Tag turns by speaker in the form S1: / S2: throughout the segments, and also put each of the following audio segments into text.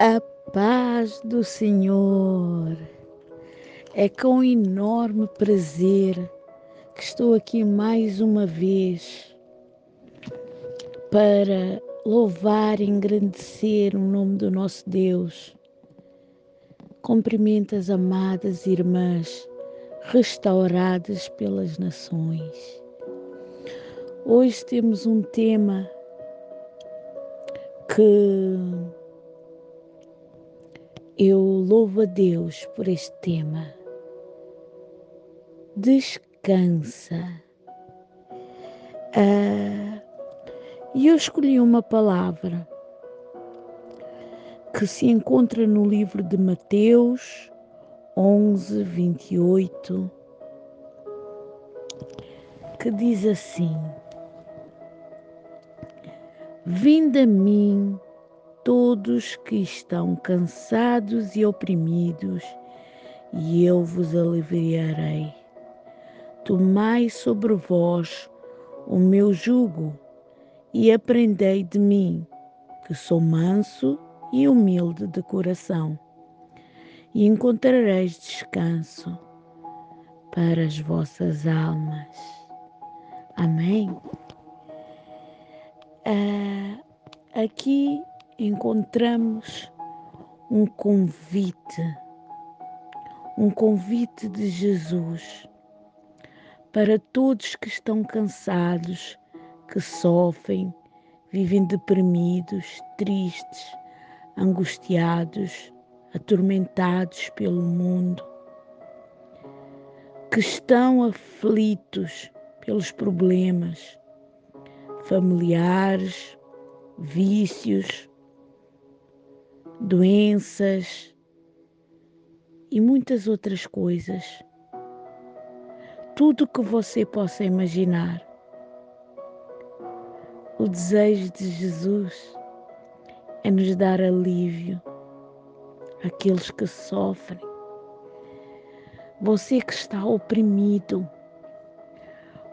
S1: A paz do Senhor. É com enorme prazer que estou aqui mais uma vez para louvar e engrandecer o nome do nosso Deus. Cumprimento as amadas irmãs restauradas pelas nações. Hoje temos um tema que eu louvo a Deus por este tema. Descansa. Ah, e eu escolhi uma palavra que se encontra no livro de Mateus 11, 28, que diz assim: Vinde a mim todos que estão cansados e oprimidos, e eu vos aliviarei. Tomai sobre vós o meu jugo e aprendei de mim, que sou manso e humilde de coração, e encontrareis descanso para as vossas almas. Amém. Uh, aqui encontramos um convite, um convite de Jesus para todos que estão cansados, que sofrem, vivem deprimidos, tristes, angustiados, atormentados pelo mundo, que estão aflitos pelos problemas familiares, vícios, doenças e muitas outras coisas. Tudo que você possa imaginar. O desejo de Jesus é nos dar alívio àqueles que sofrem. Você que está oprimido,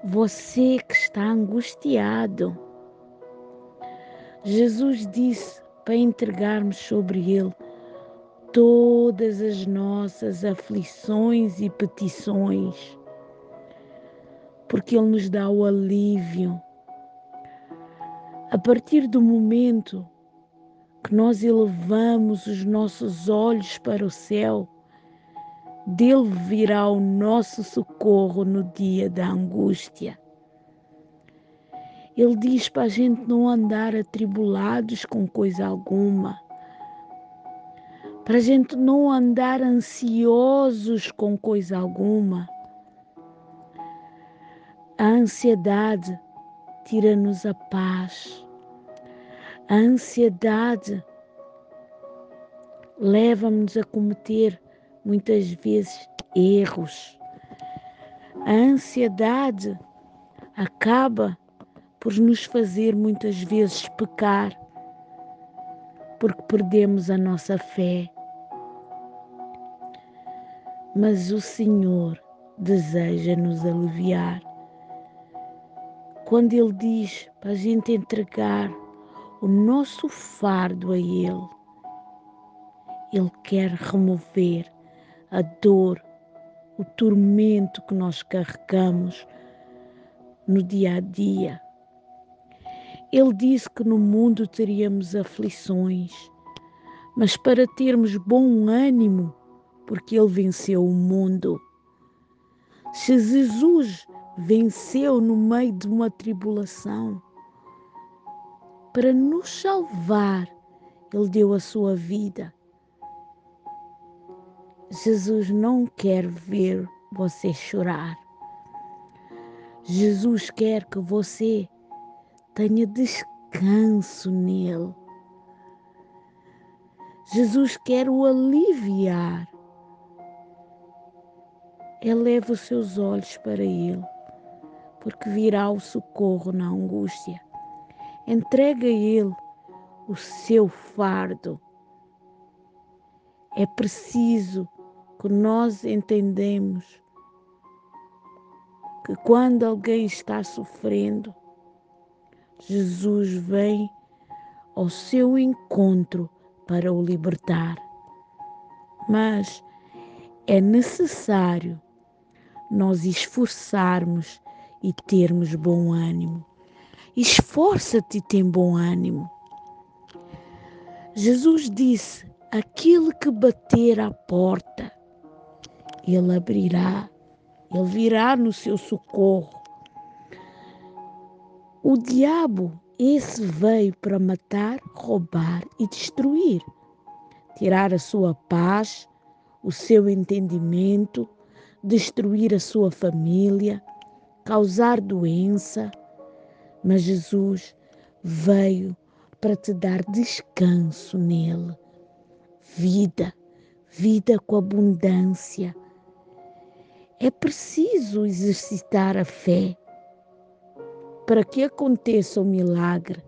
S1: você que está angustiado. Jesus disse para entregarmos sobre Ele todas as nossas aflições e petições, porque Ele nos dá o alívio. A partir do momento que nós elevamos os nossos olhos para o céu, dele virá o nosso socorro no dia da angústia. Ele diz para a gente não andar atribulados com coisa alguma, para a gente não andar ansiosos com coisa alguma. A ansiedade tira-nos a paz. A ansiedade leva-nos a cometer muitas vezes erros. A ansiedade acaba por nos fazer muitas vezes pecar, porque perdemos a nossa fé. Mas o Senhor deseja nos aliviar. Quando Ele diz para a gente entregar o nosso fardo a Ele, Ele quer remover a dor, o tormento que nós carregamos no dia a dia. Ele disse que no mundo teríamos aflições, mas para termos bom ânimo, porque Ele venceu o mundo. Se Jesus venceu no meio de uma tribulação, para nos salvar, Ele deu a sua vida. Jesus não quer ver você chorar. Jesus quer que você tenha descanso nele. Jesus quer o aliviar. Eleva os seus olhos para Ele, porque virá o socorro na angústia. Entrega a Ele o seu fardo. É preciso que nós entendemos que quando alguém está sofrendo, Jesus vem ao seu encontro para o libertar. Mas é necessário nós esforçarmos e termos bom ânimo. Esforça-te e tem bom ânimo. Jesus disse: Aquele que bater à porta, ele abrirá, ele virá no seu socorro. O diabo, esse veio para matar, roubar e destruir, tirar a sua paz, o seu entendimento, destruir a sua família, causar doença. Mas Jesus veio para te dar descanso nele, vida, vida com abundância. É preciso exercitar a fé para que aconteça o milagre.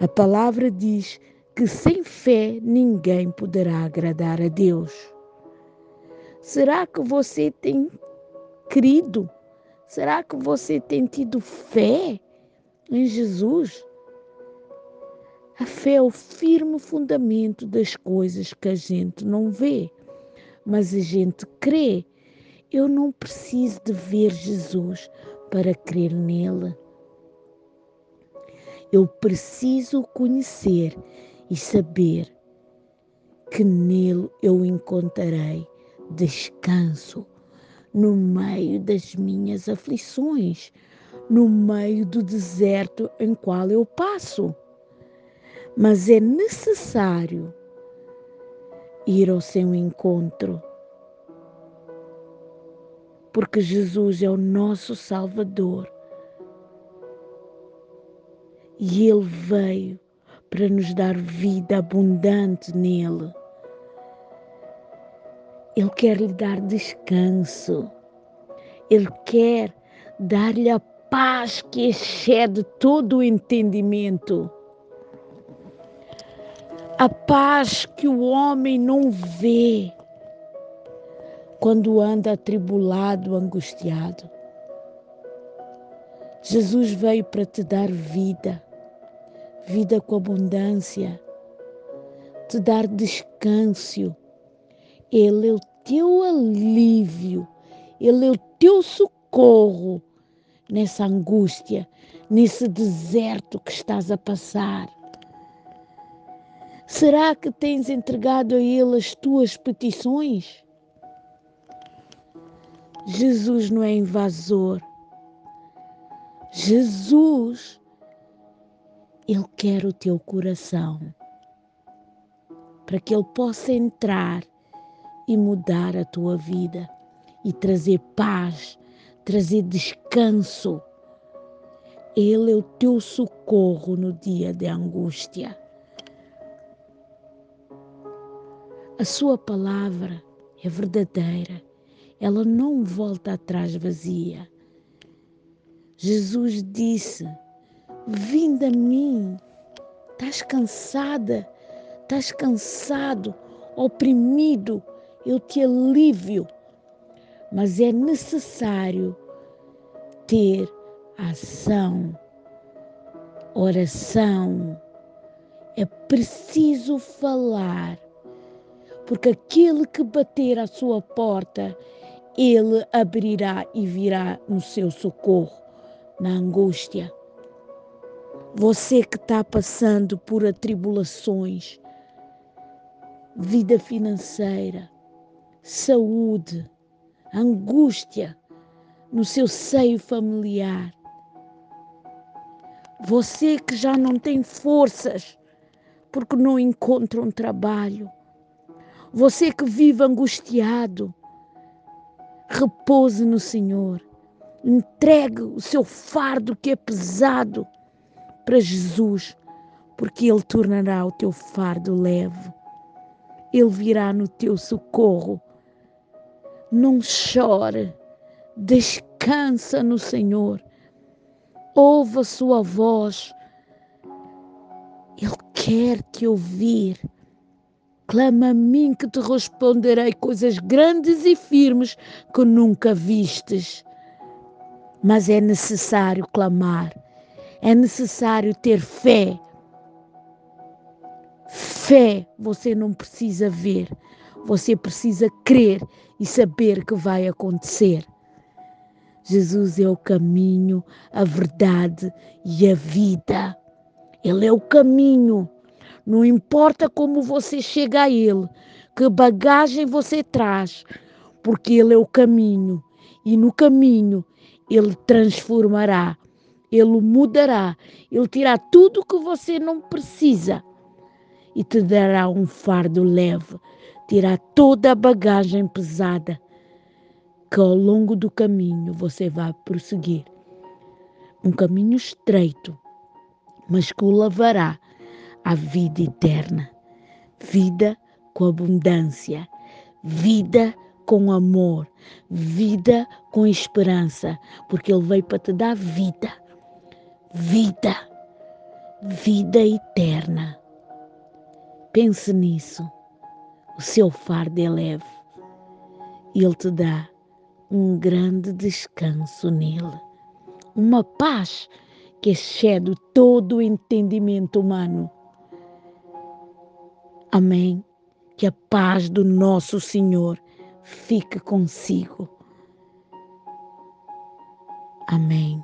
S1: A palavra diz que sem fé ninguém poderá agradar a Deus. Será que você tem crido? Será que você tem tido fé em Jesus? A fé é o firme fundamento das coisas que a gente não vê, mas a gente crê. Eu não preciso de ver Jesus para crer nele. Eu preciso conhecer e saber que nele eu encontrarei descanso no meio das minhas aflições, no meio do deserto em qual eu passo. Mas é necessário ir ao seu encontro, porque Jesus é o nosso Salvador e Ele veio para nos dar vida abundante nele. Ele quer lhe dar descanso. Ele quer dar-lhe a paz que excede todo o entendimento. A paz que o homem não vê quando anda atribulado, angustiado. Jesus veio para te dar vida vida com abundância, te dar descanso. Ele é o teu alívio, Ele é o teu socorro nessa angústia, nesse deserto que estás a passar. Será que tens entregado a Ele as tuas petições? Jesus não é invasor. Jesus ele quer o teu coração para que Ele possa entrar e mudar a tua vida e trazer paz, trazer descanso. Ele é o teu socorro no dia de angústia. A Sua palavra é verdadeira, ela não volta atrás vazia. Jesus disse Vinde a mim. Estás cansada, estás cansado, oprimido, eu te alívio. Mas é necessário ter ação, oração. É preciso falar, porque aquele que bater à sua porta, ele abrirá e virá no seu socorro na angústia. Você que está passando por atribulações, vida financeira, saúde, angústia no seu seio familiar. Você que já não tem forças porque não encontra um trabalho. Você que vive angustiado, repouse no Senhor. Entregue o seu fardo que é pesado para Jesus, porque Ele tornará o teu fardo leve. Ele virá no teu socorro. Não chore, descansa no Senhor. Ouve a sua voz. Ele quer te ouvir. Clama a mim que te responderei coisas grandes e firmes que nunca vistes. Mas é necessário clamar é necessário ter fé. Fé você não precisa ver, você precisa crer e saber que vai acontecer. Jesus é o caminho, a verdade e a vida. Ele é o caminho. Não importa como você chega a Ele, que bagagem você traz, porque Ele é o caminho. E no caminho Ele transformará, Ele mudará, Ele tirará tudo que você não precisa. E te dará um fardo leve, tirar toda a bagagem pesada que ao longo do caminho você vai prosseguir. Um caminho estreito, mas que o levará à vida eterna. Vida com abundância, vida com amor, vida com esperança, porque Ele veio para te dar vida, vida, vida eterna. Pense nisso. O seu fardo é leve. Ele te dá um grande descanso nele. Uma paz que excede todo o entendimento humano. Amém. Que a paz do nosso Senhor fique consigo. Amém.